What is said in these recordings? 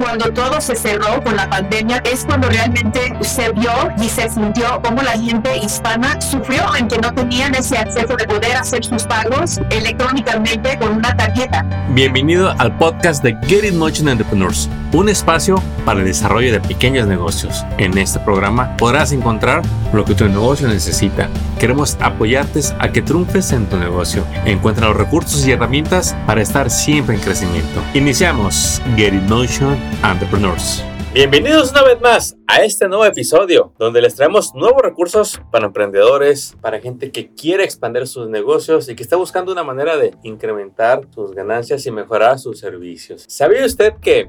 cuando todo se cerró con la pandemia es cuando realmente se vio y se sintió cómo la gente hispana sufrió en que no tenían ese acceso de poder hacer sus pagos electrónicamente con una tarjeta. Bienvenido al podcast de Get It Motion Entrepreneurs, un espacio para el desarrollo de pequeños negocios. En este programa podrás encontrar lo que tu negocio necesita. Queremos apoyarte a que triunfes en tu negocio. Encuentra los recursos y herramientas para estar siempre en crecimiento. Iniciamos Get It Motion Entrepreneurs. Bienvenidos una vez más a este nuevo episodio donde les traemos nuevos recursos para emprendedores, para gente que quiere expandir sus negocios y que está buscando una manera de incrementar sus ganancias y mejorar sus servicios. ¿Sabía usted que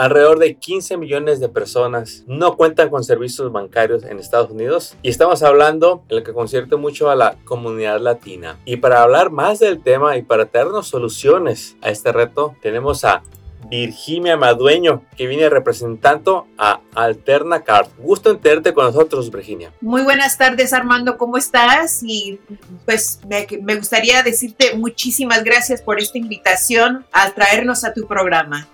Alrededor de 15 millones de personas no cuentan con servicios bancarios en Estados Unidos y estamos hablando en lo que concierne mucho a la comunidad latina. Y para hablar más del tema y para traernos soluciones a este reto, tenemos a Virginia Madueño, que viene representando a Alterna Card. Gusto en con nosotros, Virginia. Muy buenas tardes, Armando, ¿cómo estás? Y pues me, me gustaría decirte muchísimas gracias por esta invitación a traernos a tu programa.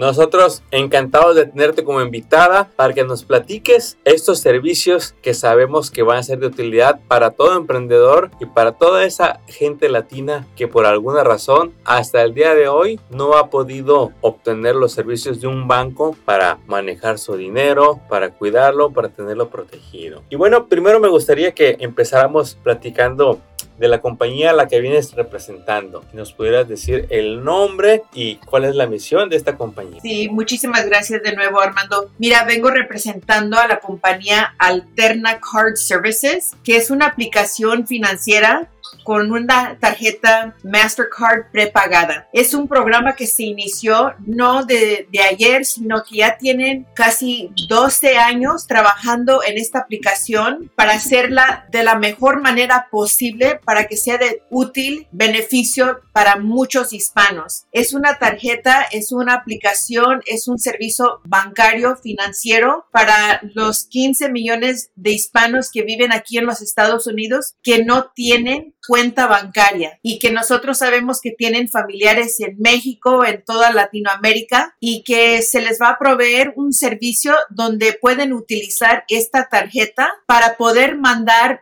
Nosotros encantados de tenerte como invitada para que nos platiques estos servicios que sabemos que van a ser de utilidad para todo emprendedor y para toda esa gente latina que por alguna razón hasta el día de hoy no ha podido obtener los servicios de un banco para manejar su dinero, para cuidarlo, para tenerlo protegido. Y bueno, primero me gustaría que empezáramos platicando de la compañía a la que vienes representando. ¿Nos pudieras decir el nombre y cuál es la misión de esta compañía? Sí, muchísimas gracias de nuevo, Armando. Mira, vengo representando a la compañía Alterna Card Services, que es una aplicación financiera con una tarjeta Mastercard prepagada. Es un programa que se inició no de, de, ayer, sino que ya tienen casi 12 años trabajando en esta aplicación para hacerla de la mejor manera posible para que sea de útil beneficio para muchos hispanos. Es una tarjeta, es una aplicación, es un servicio bancario financiero para los 15 millones de hispanos que viven aquí en los Estados Unidos que no tienen cuenta bancaria y que nosotros sabemos que tienen familiares en México, en toda Latinoamérica y que se les va a proveer un servicio donde pueden utilizar esta tarjeta para poder mandar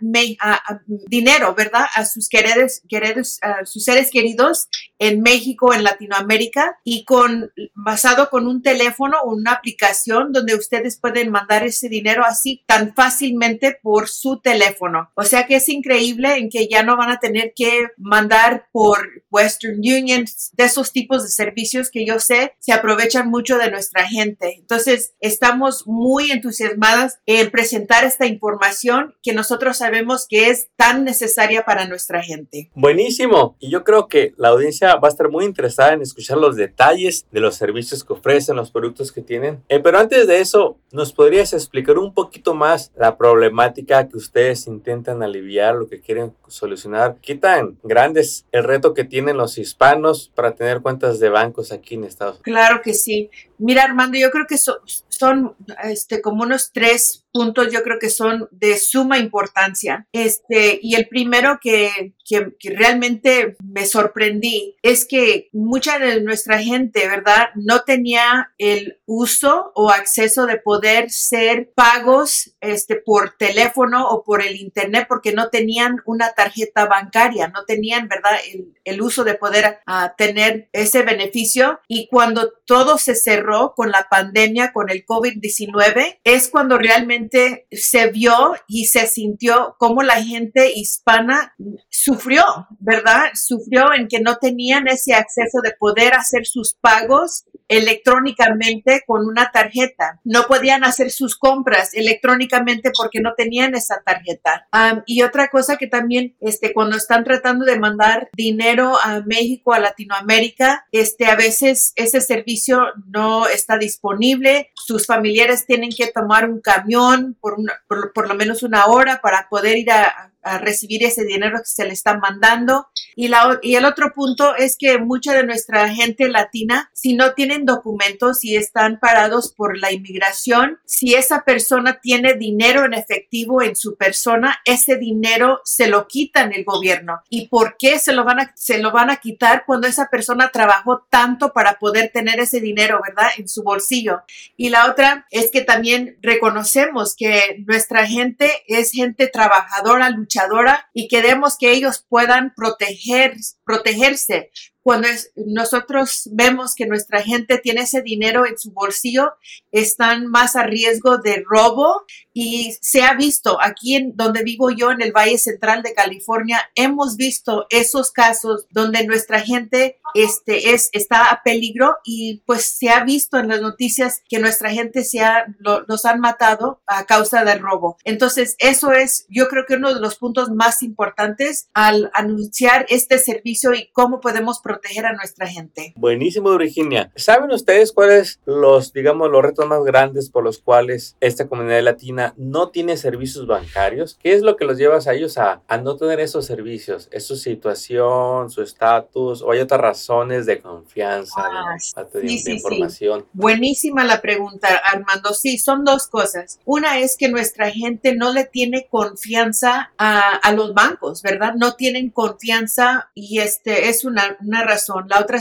dinero, ¿verdad? A sus queridos, queridos a sus seres queridos en México, en Latinoamérica y con basado con un teléfono o una aplicación donde ustedes pueden mandar ese dinero así tan fácilmente por su teléfono. O sea que es increíble en que ya no van a tener que mandar por Western Union, de esos tipos de servicios que yo sé se aprovechan mucho de nuestra gente. Entonces, estamos muy entusiasmadas en presentar esta información que nosotros sabemos que es tan necesaria para nuestra gente. Buenísimo. Y yo creo que la audiencia va a estar muy interesada en escuchar los detalles de los servicios que ofrecen, los productos que tienen. Eh, pero antes de eso, ¿nos podrías explicar un poquito más la problemática que ustedes intentan aliviar, lo que quieren solucionar? ¿Qué tan el reto que tienen los hispanos para tener cuentas de bancos aquí en Estados Unidos? Claro que sí. Mira, Armando, yo creo que son este, como unos tres puntos, yo creo que son de suma importancia. Este, y el primero que, que, que, realmente me sorprendí es que mucha de nuestra gente, ¿verdad? No tenía el uso o acceso de poder ser pagos este, por teléfono o por el internet porque no tenían una tarjeta bancaria, no tenían, ¿verdad? El, el uso de poder uh, tener ese beneficio. Y cuando todo se cerró con la pandemia, con el COVID-19, es cuando realmente se vio y se sintió cómo la gente hispana sufrió, ¿verdad? Sufrió en que no tenían ese acceso de poder hacer sus pagos electrónicamente con una tarjeta. No podían hacer sus compras electrónicamente porque no tenían esa tarjeta. Um, y otra cosa que también, este, cuando están tratando de mandar dinero a México, a Latinoamérica, este, a veces ese servicio no está disponible. Sus familiares tienen que tomar un camión por, una, por, por lo menos una hora para poder ir a recibir ese dinero que se le está mandando. Y, la, y el otro punto es que mucha de nuestra gente latina, si no tienen documentos y están parados por la inmigración, si esa persona tiene dinero en efectivo en su persona, ese dinero se lo quitan el gobierno. ¿Y por qué se lo van a, se lo van a quitar cuando esa persona trabajó tanto para poder tener ese dinero, verdad, en su bolsillo? Y la otra es que también reconocemos que nuestra gente es gente trabajadora, luchadora y queremos que ellos puedan proteger, protegerse cuando nosotros vemos que nuestra gente tiene ese dinero en su bolsillo, están más a riesgo de robo y se ha visto aquí en donde vivo yo en el Valle Central de California, hemos visto esos casos donde nuestra gente este, es, está a peligro y pues se ha visto en las noticias que nuestra gente se ha, los han matado a causa del robo. Entonces, eso es, yo creo que uno de los puntos más importantes al anunciar este servicio y cómo podemos proteger proteger a nuestra gente. Buenísimo, Virginia. ¿Saben ustedes cuáles los, digamos, los retos más grandes por los cuales esta comunidad latina no tiene servicios bancarios? ¿Qué es lo que los lleva a ellos a, a no tener esos servicios? ¿Es su situación, su estatus o hay otras razones de confianza, ah, de, información? Buenísima la pregunta, Armando. Sí, son dos cosas. Una es que nuestra gente no le tiene confianza a, a los bancos, ¿verdad? No tienen confianza y este es una, una razón. La otra,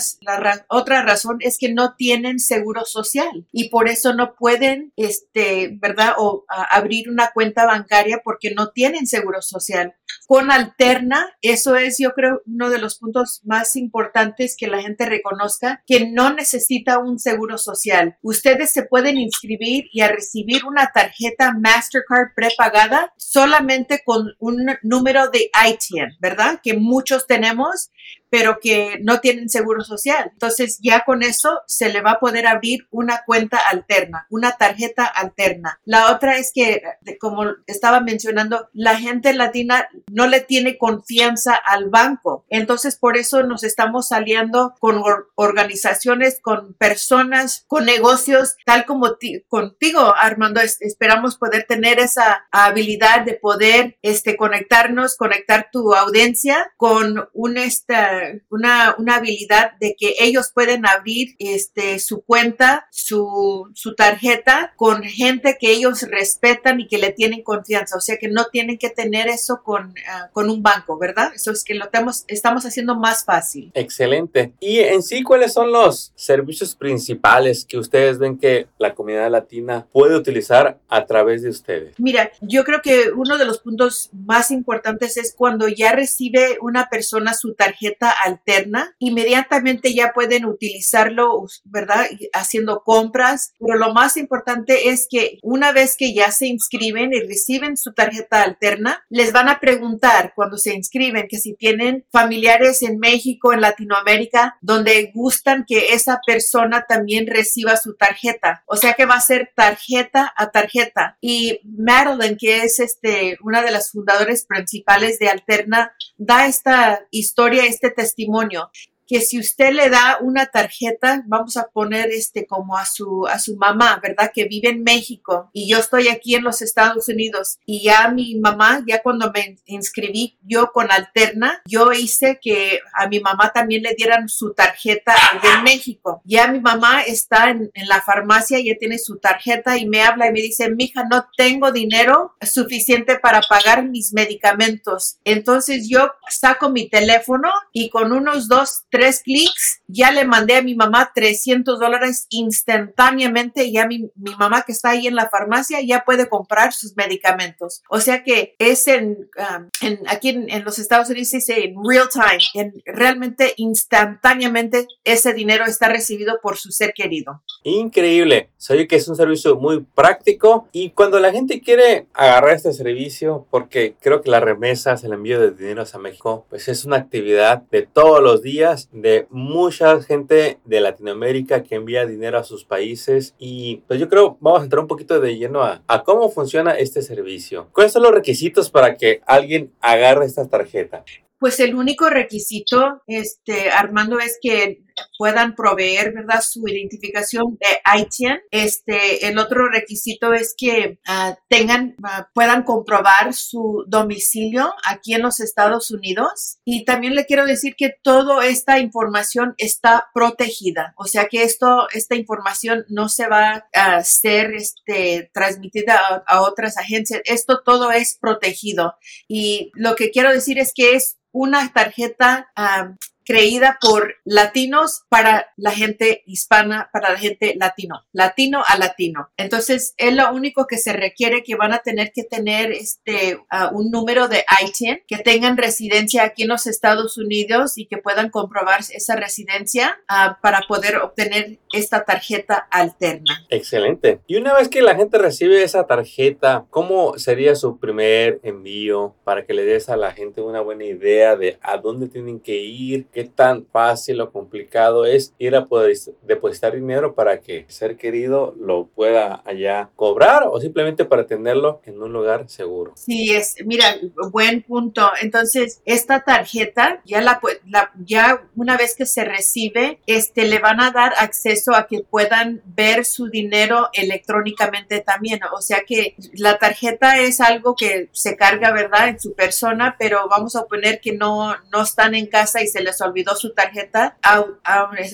otra razón es que no tienen seguro social y por eso no pueden, este, ¿verdad? O abrir una cuenta bancaria porque no tienen seguro social. Con Alterna, eso es, yo creo, uno de los puntos más importantes que la gente reconozca, que no necesita un seguro social. Ustedes se pueden inscribir y a recibir una tarjeta Mastercard prepagada solamente con un número de ITIN, ¿verdad? Que muchos tenemos, pero que no tienen seguro social. Entonces ya con eso se le va a poder abrir una cuenta alterna, una tarjeta alterna. La otra es que, como estaba mencionando, la gente latina no le tiene confianza al banco. Entonces por eso nos estamos saliendo con organizaciones, con personas, con negocios, tal como contigo, Armando. esperamos poder tener esa habilidad de poder este, conectarnos, conectar tu audiencia con un, esta, una, una, habilidad de que ellos pueden abrir este, su cuenta, su, su tarjeta con gente que ellos respetan y que le tienen confianza. O sea que no tienen que tener eso con, ah, con un banco, ¿verdad? Eso es que lo tenemos, estamos haciendo más fácil. Excelente. Y en sí, ¿cuáles son los servicios principales que ustedes ven que la comunidad latina puede utilizar a través de ustedes? Mira, yo creo que uno de los puntos más importantes es cuando ya recibe una persona su tarjeta alterna, inmediatamente ya pueden utilizarlo, ¿verdad? Haciendo compras, pero lo más importante es que una vez que ya se inscriben y reciben su tarjeta alterna, les van a preguntar cuando se inscriben que si tienen familiares en México, en Latinoamérica, donde gustan que esa persona también reciba su tarjeta. O sea que va a ser tarjeta a tarjeta. Y Madeline, que es este, una de las fundadoras principales de Alterna, da esta historia, este testimonio que si usted le da una tarjeta, vamos a poner este como a su, a su mamá, ¿verdad? Que vive en México y yo estoy aquí en los Estados Unidos y ya mi mamá, ya cuando me inscribí yo con Alterna, yo hice que a mi mamá también le dieran su tarjeta de México. Ya mi mamá está en, en la farmacia, ya tiene su tarjeta y me habla y me dice, mija, no tengo dinero suficiente para pagar mis medicamentos. Entonces yo saco mi teléfono y con unos dos, clics, ya le mandé a mi mamá 300 dólares instantáneamente. Ya mi, mi, mamá que está ahí en la farmacia ya puede comprar sus medicamentos. O sea que es en, um, en aquí en, los Estados Unidos dice en real time, en realmente instantáneamente ese dinero está recibido por su ser querido. Increíble. Soy que es un servicio muy práctico y cuando la gente quiere agarrar este servicio, porque creo que las remesas, el envío de dinero a México, pues es una actividad de todos los días de mucha gente de Latinoamérica que envía dinero a sus países y pues yo creo vamos a entrar un poquito de lleno a, a cómo funciona este servicio. ¿Cuáles son los requisitos para que alguien agarre esta tarjeta? Pues el único requisito, este, Armando, es que puedan proveer, ¿verdad? Su identificación de ITIN. Este, el otro requisito es que ah, tengan, ah, puedan comprobar su domicilio aquí en los Estados Unidos. Y también le quiero decir que toda esta información está protegida. O sea que esto, esta información no se va a ser este, transmitida a, otras agencias. Esto todo es protegido. Y lo que quiero decir es que es una tarjeta ah, creída por latinos para la gente hispana, para la gente latino, latino a latino. Entonces, es lo único que se requiere que van a tener que tener este uh, un número de ITIN, que tengan residencia aquí en los Estados Unidos y que puedan comprobar esa residencia uh, para poder obtener esta tarjeta alterna. Excelente. Y una vez que la gente recibe esa tarjeta, ¿cómo sería su primer envío para que le des a la gente una buena idea de a dónde tienen que ir? Qué tan fácil o complicado es ir a poder depositar dinero para que ser querido lo pueda allá cobrar o simplemente para tenerlo en un lugar seguro. Sí, es, mira, buen punto. Entonces, esta tarjeta ya la, la ya una vez que se recibe, este le van a dar acceso a que puedan ver su dinero electrónicamente también. O sea que la tarjeta es algo que se carga, ¿verdad?, en su persona, pero vamos a poner que no, no están en casa y se les olvidó su tarjeta,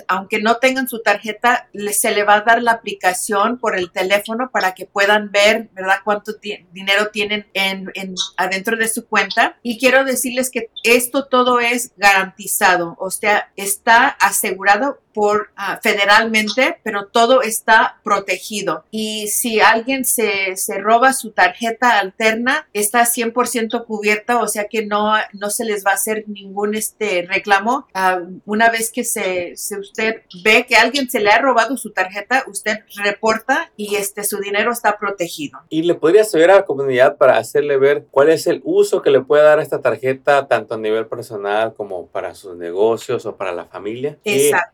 aunque no tengan su tarjeta, se le va a dar la aplicación por el teléfono para que puedan ver, ¿verdad?, cuánto dinero tienen en, adentro de su cuenta. Y quiero decirles que esto todo es garantizado, o sea, está asegurado por ah, federalmente, pero todo está protegido. Y si alguien se, se roba su tarjeta alterna, está 100% cubierta, o sea que no, no se les va a hacer ningún este reclamo. Ah, una vez que se, se, usted ve que alguien se le ha robado su tarjeta, usted reporta y este su dinero está protegido. Y le podría saber a la comunidad para hacerle ver cuál es el uso que le puede dar a esta tarjeta, tanto a nivel personal como para sus negocios o para la familia. Exacto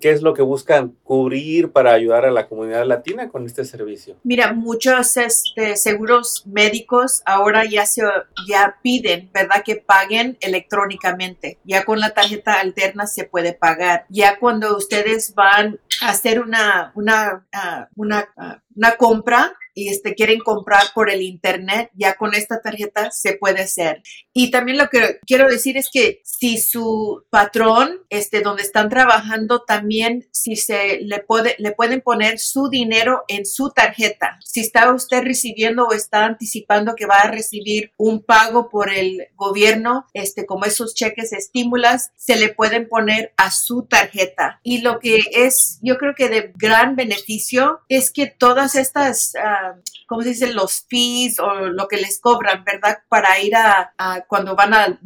¿qué es lo que buscan cubrir para ayudar a la comunidad latina con este servicio? Mira, muchos este, seguros médicos ahora ya se ya piden, ¿verdad? Que paguen electrónicamente. Ya con la tarjeta alterna se puede pagar. Ya cuando ustedes van a hacer una, una, ah, una, ah, una compra, y este, quieren comprar por el internet, ya con esta tarjeta se puede hacer. Y también lo que quiero decir es que si su patrón, este, donde están trabajando, también si se le puede, le pueden poner su dinero en su tarjeta. Si está usted recibiendo o está anticipando que va a recibir un pago por el gobierno, este, como esos cheques estímulas, se le pueden poner a su tarjeta. Y lo que es, yo creo que de gran beneficio es que estas ah, ¿cómo se dice? Los fees o lo que les cobran, ¿verdad? Para ir a, cuando van a,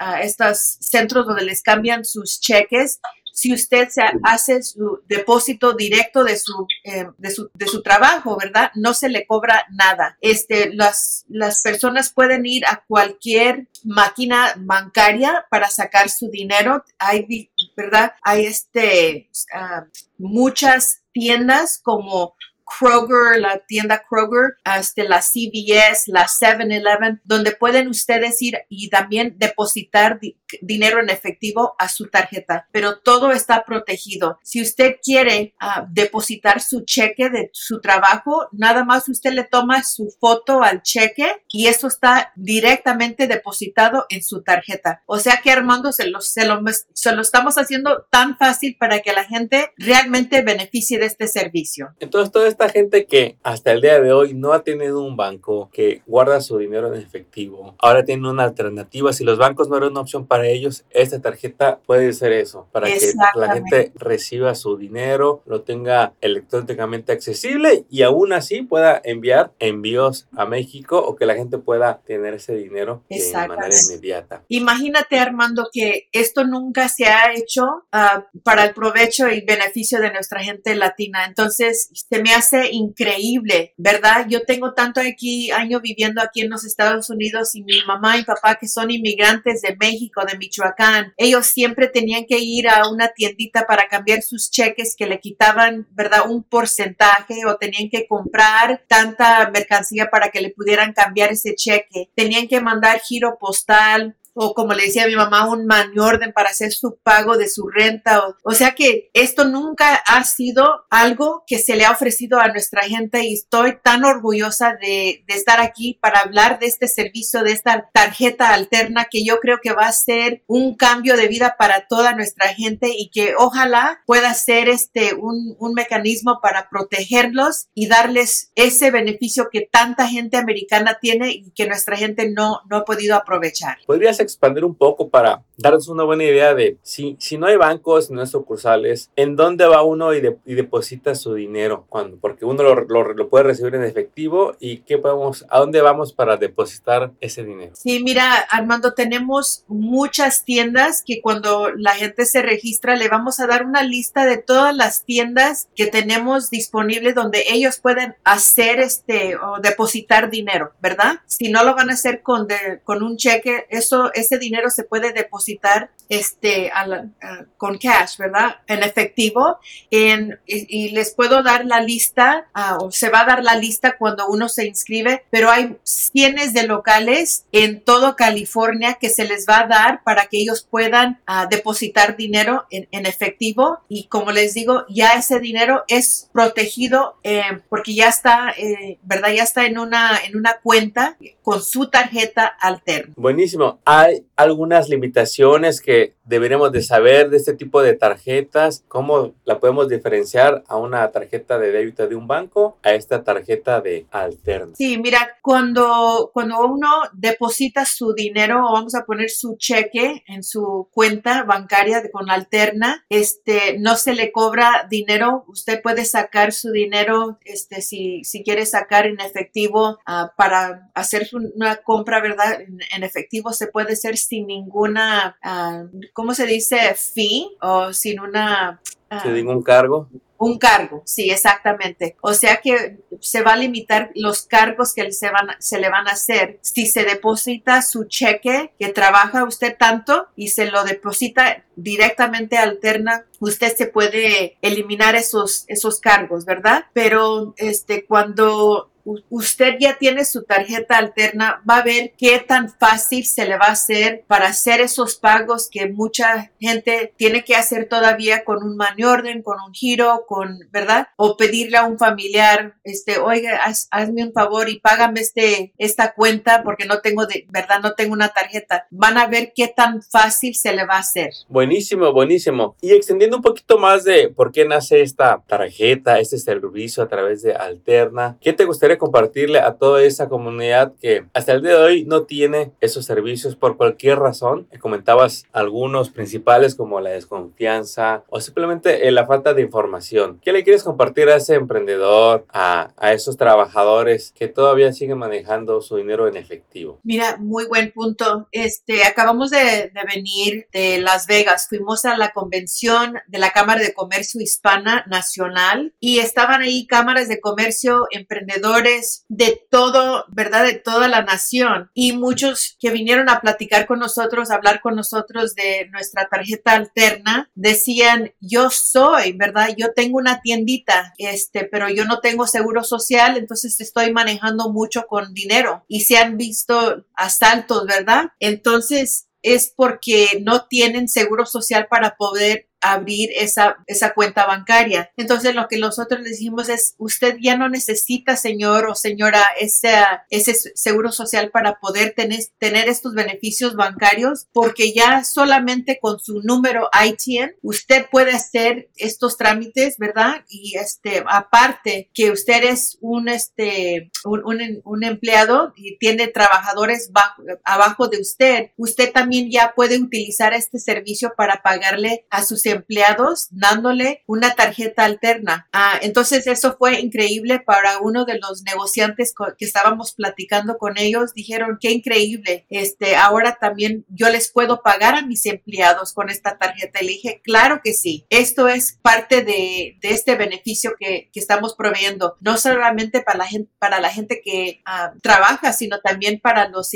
a, estos centros donde les cambian sus cheques, si usted se hace su depósito directo de su, eh, de su, de su, trabajo, ¿verdad? No se le cobra nada. Este, las, las personas pueden ir a cualquier máquina bancaria para sacar su dinero. Hay, ¿verdad? Hay este, ah, muchas tiendas como Kroger, la tienda Kroger, hasta la CVS, la 7-Eleven, donde pueden ustedes ir y también depositar dinero en efectivo a su tarjeta, pero todo está protegido. Si usted quiere ah, depositar su cheque de su trabajo, nada más usted le toma su foto al cheque y eso está directamente depositado en su tarjeta. O sea que Armando se lo, se lo, se lo estamos haciendo tan fácil para que la gente realmente beneficie de este servicio. Entonces, todo esta gente que hasta el día de hoy no ha tenido un banco que guarda su dinero en efectivo, ahora tiene una alternativa. Si los bancos no eran una opción para ellos, esta tarjeta puede ser eso, para que la gente reciba su dinero, lo tenga electrónicamente accesible y aún así pueda enviar envíos a México o que la gente pueda tener ese dinero de manera inmediata. Imagínate, Armando, que esto nunca se ha hecho ah, para el provecho y beneficio de nuestra gente latina. Entonces, se me hace increíble, ¿verdad? Yo tengo tanto aquí año viviendo aquí en los Estados Unidos y mi mamá y papá que son inmigrantes de México, de Michoacán, ellos siempre tenían que ir a una tiendita para cambiar sus cheques que le quitaban, ¿verdad? Un porcentaje o tenían que comprar tanta mercancía para que le pudieran cambiar ese cheque. Tenían que mandar giro postal o como le decía a mi mamá, un money orden para hacer su pago de su renta. O, o sea que esto nunca ha sido algo que se le ha ofrecido a nuestra gente y estoy tan orgullosa de, de estar aquí para hablar de este servicio, de esta tarjeta alterna que yo creo que va a ser un cambio de vida para toda nuestra gente y que ojalá pueda ser este un, un mecanismo para protegerlos y darles ese beneficio que tanta gente americana tiene y que nuestra gente no, no ha podido aprovechar. ¿Podrías expandir un poco para darnos una buena idea de si, si no hay bancos, no hay sucursales, en dónde va uno y, deposita su dinero? Cuando, porque uno lo, lo, lo, puede recibir en efectivo y qué podemos, a dónde vamos para depositar ese dinero. Sí, mira, Armando, tenemos muchas tiendas que cuando la gente se registra le vamos a dar una lista de todas las tiendas que tenemos disponibles donde ellos pueden hacer este o depositar dinero, ¿verdad? Si no lo van a hacer con, de, con un cheque, eso, ese dinero se puede depositar este, a la, a, con cash, ¿verdad? En efectivo. En, y, y, les puedo dar la lista, uh, o se va a dar la lista cuando uno se inscribe, pero hay cientos de locales en todo California que se les va a dar para que ellos puedan uh, depositar dinero en, en, efectivo. Y como les digo, ya ese dinero es protegido eh, porque ya está, eh, ¿verdad? Ya está en una, en una cuenta con su tarjeta alterna. Buenísimo. ¿Hay algunas limitaciones que deberíamos de saber de este tipo de tarjetas? ¿Cómo la podemos diferenciar a una tarjeta de débito de un banco a esta tarjeta de alterna? Sí, mira, cuando, cuando uno deposita su dinero o vamos a poner su cheque en su cuenta bancaria de, con alterna, este, no se le cobra dinero. Usted puede sacar su dinero, este, si, si quiere sacar en efectivo uh, para hacer una compra, ¿verdad? En, en, efectivo se puede hacer sin ninguna, uh, ¿cómo se dice? Fee o sin una... Uh, ¿Sin ningún cargo? Un cargo, sí, exactamente. O sea que se va a limitar los cargos que se, van, se le van a hacer si se deposita su cheque que trabaja usted tanto y se lo deposita directamente alterna, usted se puede eliminar esos, esos cargos, ¿verdad? Pero este, cuando usted ya tiene su tarjeta alterna, va a ver qué tan fácil se le va a hacer para hacer esos pagos que mucha gente tiene que hacer todavía con un money orden, con un giro, con, ¿verdad? O pedirle a un familiar, este, oiga, haz, hazme un favor y págame este, esta cuenta porque no tengo de, ¿verdad? No tengo una tarjeta. Van a ver qué tan fácil se le va a hacer. Buenísimo, buenísimo. Y extendiendo un poquito más de por qué nace esta tarjeta, este servicio a través de Alterna, ¿qué te gustaría compartirle a toda esa comunidad que hasta el día de hoy no tiene esos servicios por cualquier razón. Comentabas algunos principales como la desconfianza o simplemente la falta de información. ¿Qué le quieres compartir a ese emprendedor, a, a esos trabajadores que todavía siguen manejando su dinero en efectivo? Mira, muy buen punto. Este, acabamos de, de venir de Las Vegas. Fuimos a la convención de la Cámara de Comercio Hispana Nacional y estaban ahí cámaras de comercio, emprendedores, de todo, ¿verdad? De toda la nación. Y muchos que vinieron a platicar con nosotros, a hablar con nosotros de nuestra tarjeta alterna, decían, yo soy, ¿verdad? Yo tengo una tiendita, este, pero yo no tengo seguro social, entonces estoy manejando mucho con dinero. Y se han visto asaltos, ¿verdad? Entonces, es porque no tienen seguro social para poder abrir esa, esa cuenta bancaria. Entonces lo que nosotros le decimos es, usted ya no necesita, señor o señora, ese, ese seguro social para poder tener, tener estos beneficios bancarios, porque ya solamente con su número ITN, usted puede hacer estos trámites, ¿verdad? Y este, aparte que usted es un, este, un, un, un empleado y tiene trabajadores bajo, abajo de usted, usted también ya puede utilizar este servicio para pagarle a sus empleados dándole una tarjeta alterna. Ah, entonces eso fue increíble para uno de los negociantes que estábamos platicando con ellos. Dijeron, qué increíble. Este, ahora también yo les puedo pagar a mis empleados con esta tarjeta. Le dije, claro que sí. Esto es parte de, este beneficio que, estamos proveyendo, no solamente para la gente, para la gente que ah, trabaja, sino también para los,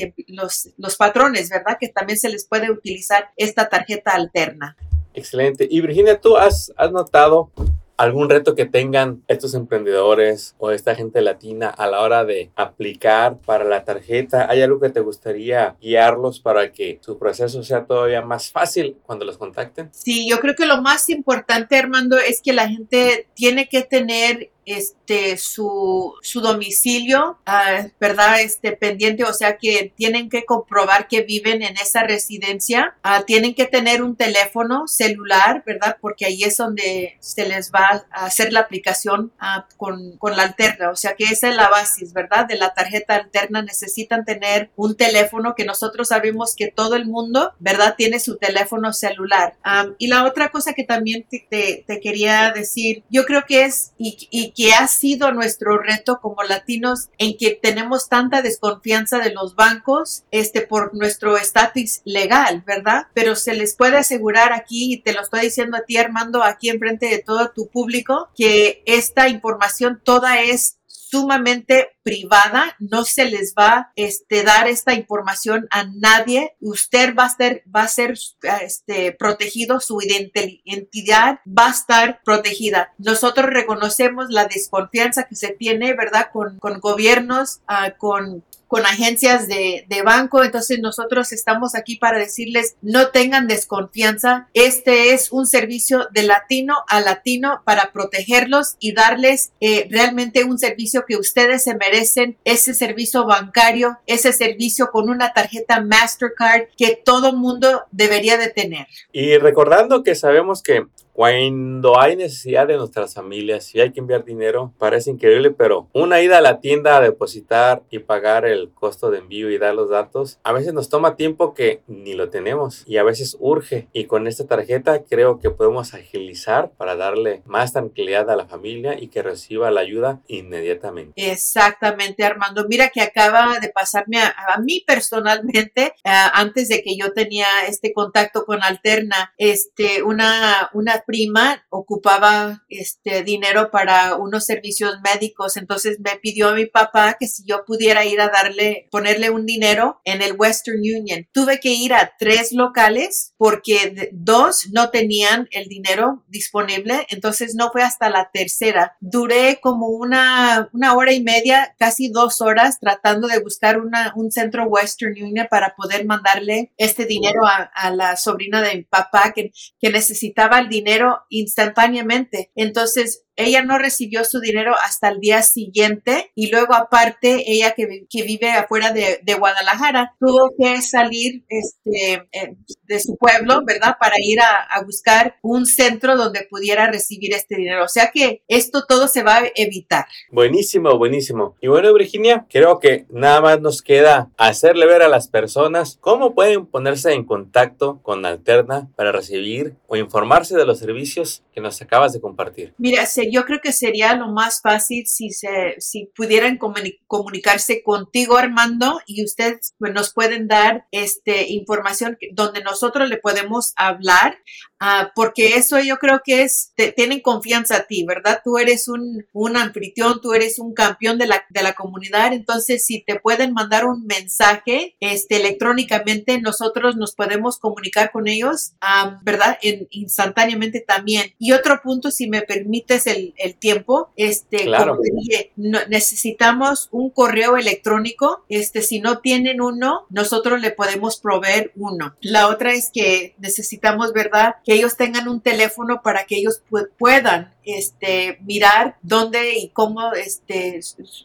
los patrones, ¿verdad? Que también se les puede utilizar esta tarjeta alterna. Excelente. Y Virginia, ¿tú has, has notado algún reto que tengan estos emprendedores o esta gente latina a la hora de aplicar para la tarjeta? ¿Hay algo que te gustaría guiarlos para que su proceso sea todavía más fácil cuando los contacten? Sí, yo creo que lo más importante, Armando, es que la gente tiene que tener su, su domicilio, ah, ¿verdad? Este pendiente, o sea que tienen que comprobar que viven en esa residencia, ah, tienen que tener un teléfono celular, ¿verdad? Porque ahí es donde se les va a hacer la aplicación ah, con, con, la alterna, o sea que esa es la base, ¿verdad? De la tarjeta alterna necesitan tener un teléfono que nosotros sabemos que todo el mundo, ¿verdad? Tiene su teléfono celular. y la otra cosa que también te, quería decir, yo creo que es, y, y que ha sido nuestro reto como latinos en que tenemos tanta desconfianza de los bancos este por nuestro estatus legal, ¿verdad? Pero se les puede asegurar aquí y te lo estoy diciendo a ti Armando aquí enfrente de todo tu público que esta información toda es sumamente privada, no se les va este, dar esta información a nadie. Usted va a ser, va a ser este, protegido, su identidad va a estar protegida. Nosotros reconocemos la desconfianza que se tiene, ¿verdad? Con, con gobiernos, uh, con con agencias de, banco. Entonces nosotros estamos aquí para decirles no tengan desconfianza. Este es un servicio de latino a latino para protegerlos y darles eh, realmente un servicio que ustedes se merecen, ese servicio bancario, ese servicio con una tarjeta Mastercard que todo mundo debería de tener. Y recordando que sabemos que cuando hay necesidad de nuestras familias y hay que enviar dinero, parece increíble, pero una ida a la tienda a depositar y pagar el costo de envío y dar los datos, a veces nos toma tiempo que ni lo tenemos y a veces urge. Y con esta tarjeta creo que podemos agilizar para darle más tranquilidad a la familia y que reciba la ayuda inmediatamente. Exactamente, Armando. Mira que acaba de pasarme a, mí personalmente, eh, antes de que yo tenía este contacto con Alterna, este, una, una prima ocupaba este dinero para unos servicios médicos, entonces me pidió a mi papá que si yo pudiera ir a darle, ponerle un dinero en el Western Union. Tuve que ir a tres locales porque dos no tenían el dinero disponible, entonces no fue hasta la tercera. Duré como una, una hora y media, casi dos horas tratando de buscar una, un centro Western Union para poder mandarle este dinero a, a la sobrina de mi papá que, que necesitaba el dinero instantáneamente. Entonces, ella no recibió su dinero hasta el día siguiente y luego aparte ella que, que vive afuera de, de, Guadalajara tuvo que salir este, eh, de su pueblo, ¿verdad? Para ir a, a, buscar un centro donde pudiera recibir este dinero. O sea que esto todo se va a evitar. Buenísimo, buenísimo. Y bueno, Virginia, creo que nada más nos queda hacerle ver a las personas cómo pueden ponerse en contacto con Alterna para recibir o informarse de los servicios que nos acabas de compartir. Mira, se yo creo que sería lo más fácil si, se, si pudieran comunicarse contigo, Armando, y ustedes pues, nos pueden dar este, información donde nosotros le podemos hablar, uh, porque eso yo creo que es, te, tienen confianza a ti, ¿verdad? Tú eres un, un anfitrión, tú eres un campeón de la, de la comunidad, entonces si te pueden mandar un mensaje este, electrónicamente, nosotros nos podemos comunicar con ellos, um, ¿verdad? En, instantáneamente también. Y otro punto, si me permites, el, tiempo, este, claro. necesitamos un correo electrónico, este, si no tienen uno, nosotros le podemos proveer uno. La otra es que necesitamos, ¿verdad? Que ellos tengan un teléfono para que ellos puedan este, mirar dónde y cómo, este,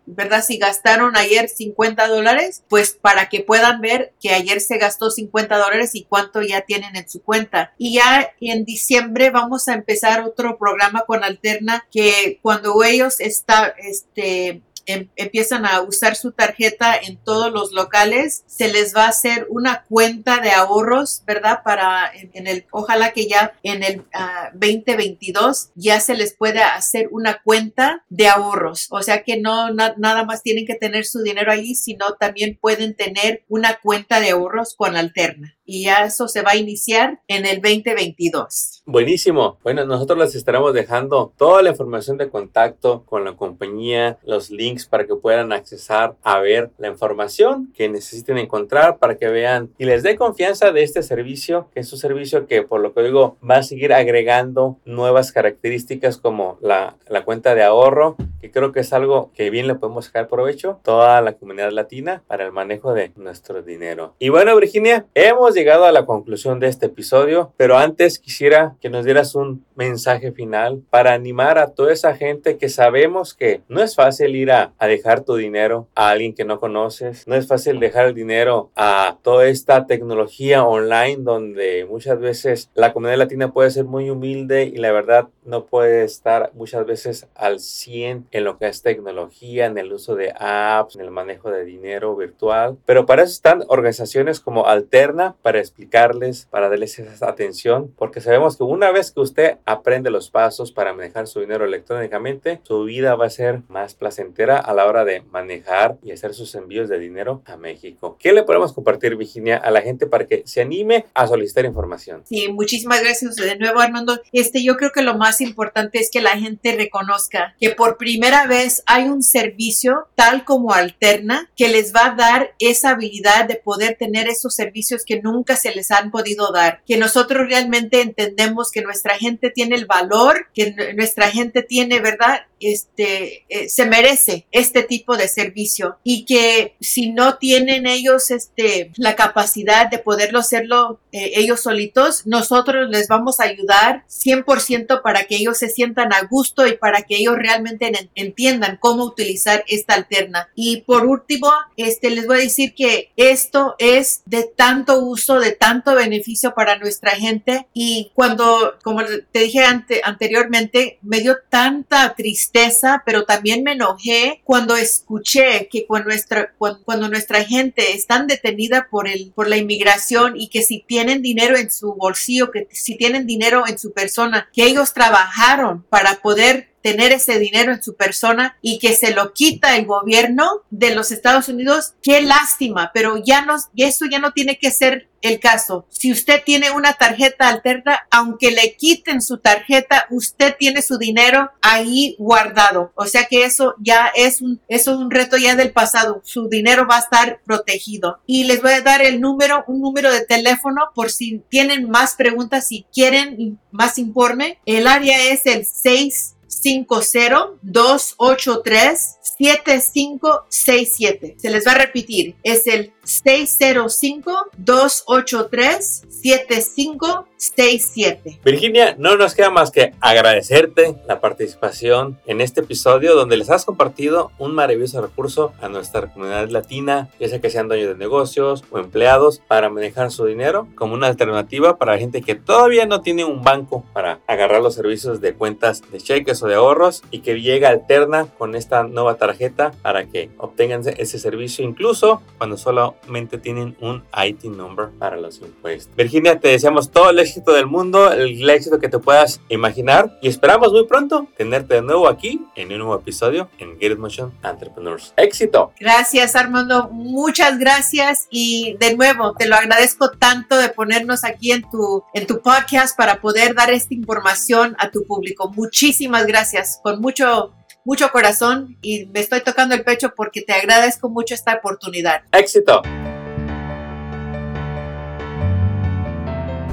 ¿verdad? Si gastaron ayer 50 dólares, pues para que puedan ver que ayer se gastó 50 dólares y cuánto ya tienen en su cuenta. Y ya en diciembre vamos a empezar otro programa con Alterna que cuando ellos está, este, Em, empiezan a usar su tarjeta en todos los locales, se les va a hacer una cuenta de ahorros, ¿verdad? Para en, el, ojalá que ya en el 2022 ah, ya se les pueda hacer una cuenta de ahorros. O sea que no nada más tienen que tener su dinero ahí, sino también pueden tener una cuenta de ahorros con Alterna y ya eso se va a iniciar en el 2022. Buenísimo. Bueno, nosotros les estaremos dejando toda la información de contacto con la compañía, los links para que puedan accesar a ver la información que necesiten encontrar para que vean y les dé confianza de este servicio, que es un servicio que por lo que digo va a seguir agregando nuevas características como la, la cuenta de ahorro, que creo que es algo que bien le podemos sacar provecho toda la comunidad latina para el manejo de nuestro dinero. Y bueno, Virginia, hemos llegado a la conclusión de este episodio, pero antes quisiera que nos dieras un mensaje final para animar a toda esa gente que sabemos que no es fácil ir a, a dejar tu dinero a alguien que no conoces, no es fácil dejar el dinero a toda esta tecnología online donde muchas veces la comunidad latina puede ser muy humilde y la verdad no puede estar muchas veces al 100 en lo que es tecnología, en el uso de apps, en el manejo de dinero virtual. Pero para eso están organizaciones como Alterna para explicarles, para darles esa atención, porque sabemos que una vez que usted aprende los pasos para manejar su dinero electrónicamente, su vida va a ser más placentera a la hora de manejar y hacer sus envíos de dinero a México. ¿Qué le podemos compartir, Virginia, a la gente para que se anime a solicitar información? Sí, muchísimas gracias de nuevo, Armando. Este, yo creo que lo más importante es que la gente reconozca que por primera vez hay un servicio tal como Alterna que les va a dar esa habilidad de poder tener esos servicios que nunca se les han podido dar. Que nosotros realmente entendemos que nuestra gente tiene el valor, que nuestra gente tiene, ¿verdad? Este, eh, se merece este tipo de servicio y que si no tienen ellos este, la capacidad de poderlo hacerlo eh, ellos solitos, nosotros les vamos a ayudar 100% para que ellos se sientan a gusto y para que ellos realmente entiendan cómo utilizar esta alterna. Y por último, este, les voy a decir que esto es de tanto uso, de tanto beneficio para nuestra gente. Y cuando, como te dije anteriormente, me dio tanta tristeza, pero también me enojé cuando escuché que cuando nuestra, cuando, nuestra gente está detenida por, el, por la inmigración y que si tienen dinero en su bolsillo, que si tienen dinero en su persona, que ellos trabajaron para poder tener ese dinero en su persona y que se lo quita el gobierno de los Estados Unidos, qué lástima, pero ya no, eso ya no tiene que ser el caso. Si usted tiene una tarjeta alterna, aunque le quiten su tarjeta, usted tiene su dinero ahí guardado. O sea que eso ya es un, eso es un reto ya del pasado. Su dinero va a estar protegido. Y les voy a dar el número, un número de teléfono por si tienen más preguntas, si quieren más informe. El área es el 6 50-283-7567. Se les va a repetir, es el 605-283-7567. Virginia, no nos queda más que agradecerte la participación en este episodio donde les has compartido un maravilloso recurso a nuestra comunidad latina, ya sea que sean dueños de negocios o empleados, para manejar su dinero como una alternativa para la gente que todavía no tiene un banco para agarrar los servicios de cuentas de cheques o de ahorros y que llega alterna con esta nueva tarjeta para que obtengan ese servicio incluso cuando solo tienen un IT number para los impuestos. Virginia, te deseamos todo el éxito del mundo, el éxito que te puedas imaginar y esperamos muy pronto tenerte de nuevo aquí en un nuevo episodio en Get Motion Entrepreneurs. ¡Éxito! Gracias Armando, muchas gracias y de nuevo te lo agradezco tanto de ponernos aquí en tu, en tu podcast para poder dar esta información a tu público. Muchísimas gracias, con mucho mucho corazón y me estoy tocando el pecho porque te agradezco mucho esta oportunidad. Éxito.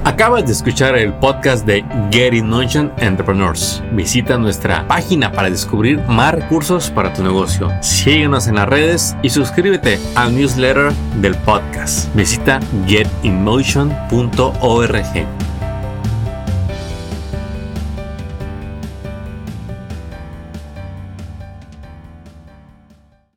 Acabas de escuchar el podcast de Getting Motion Entrepreneurs. Visita nuestra página para descubrir más recursos para tu negocio. Síguenos en las redes y suscríbete al newsletter del podcast. Visita getinmotion.org.